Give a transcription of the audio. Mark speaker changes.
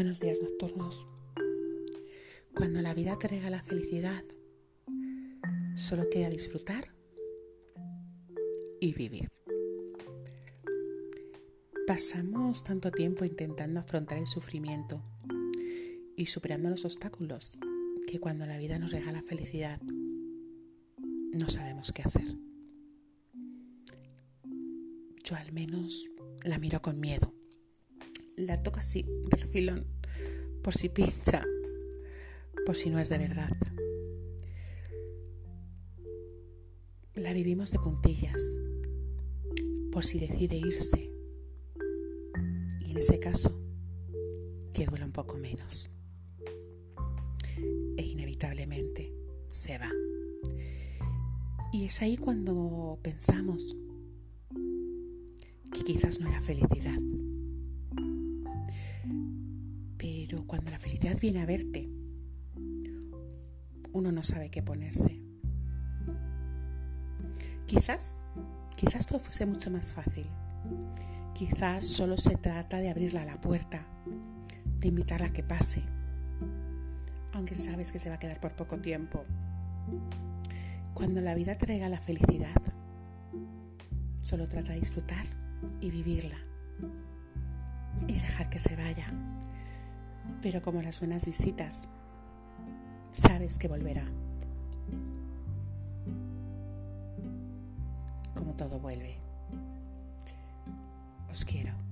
Speaker 1: Buenos días nocturnos. Cuando la vida te regala felicidad, solo queda disfrutar y vivir. Pasamos tanto tiempo intentando afrontar el sufrimiento y superando los obstáculos que cuando la vida nos regala felicidad no sabemos qué hacer. Yo al menos la miro con miedo la toca así, del filón, por si pincha, por si no es de verdad. La vivimos de puntillas, por si decide irse. Y en ese caso, que duela un poco menos. E inevitablemente se va. Y es ahí cuando pensamos que quizás no era felicidad, pero cuando la felicidad viene a verte, uno no sabe qué ponerse. Quizás, quizás todo fuese mucho más fácil. Quizás solo se trata de abrirla a la puerta, de invitarla a que pase, aunque sabes que se va a quedar por poco tiempo. Cuando la vida traiga la felicidad, solo trata de disfrutar y vivirla y dejar que se vaya pero como las buenas visitas, sabes que volverá. Como todo vuelve. Os quiero.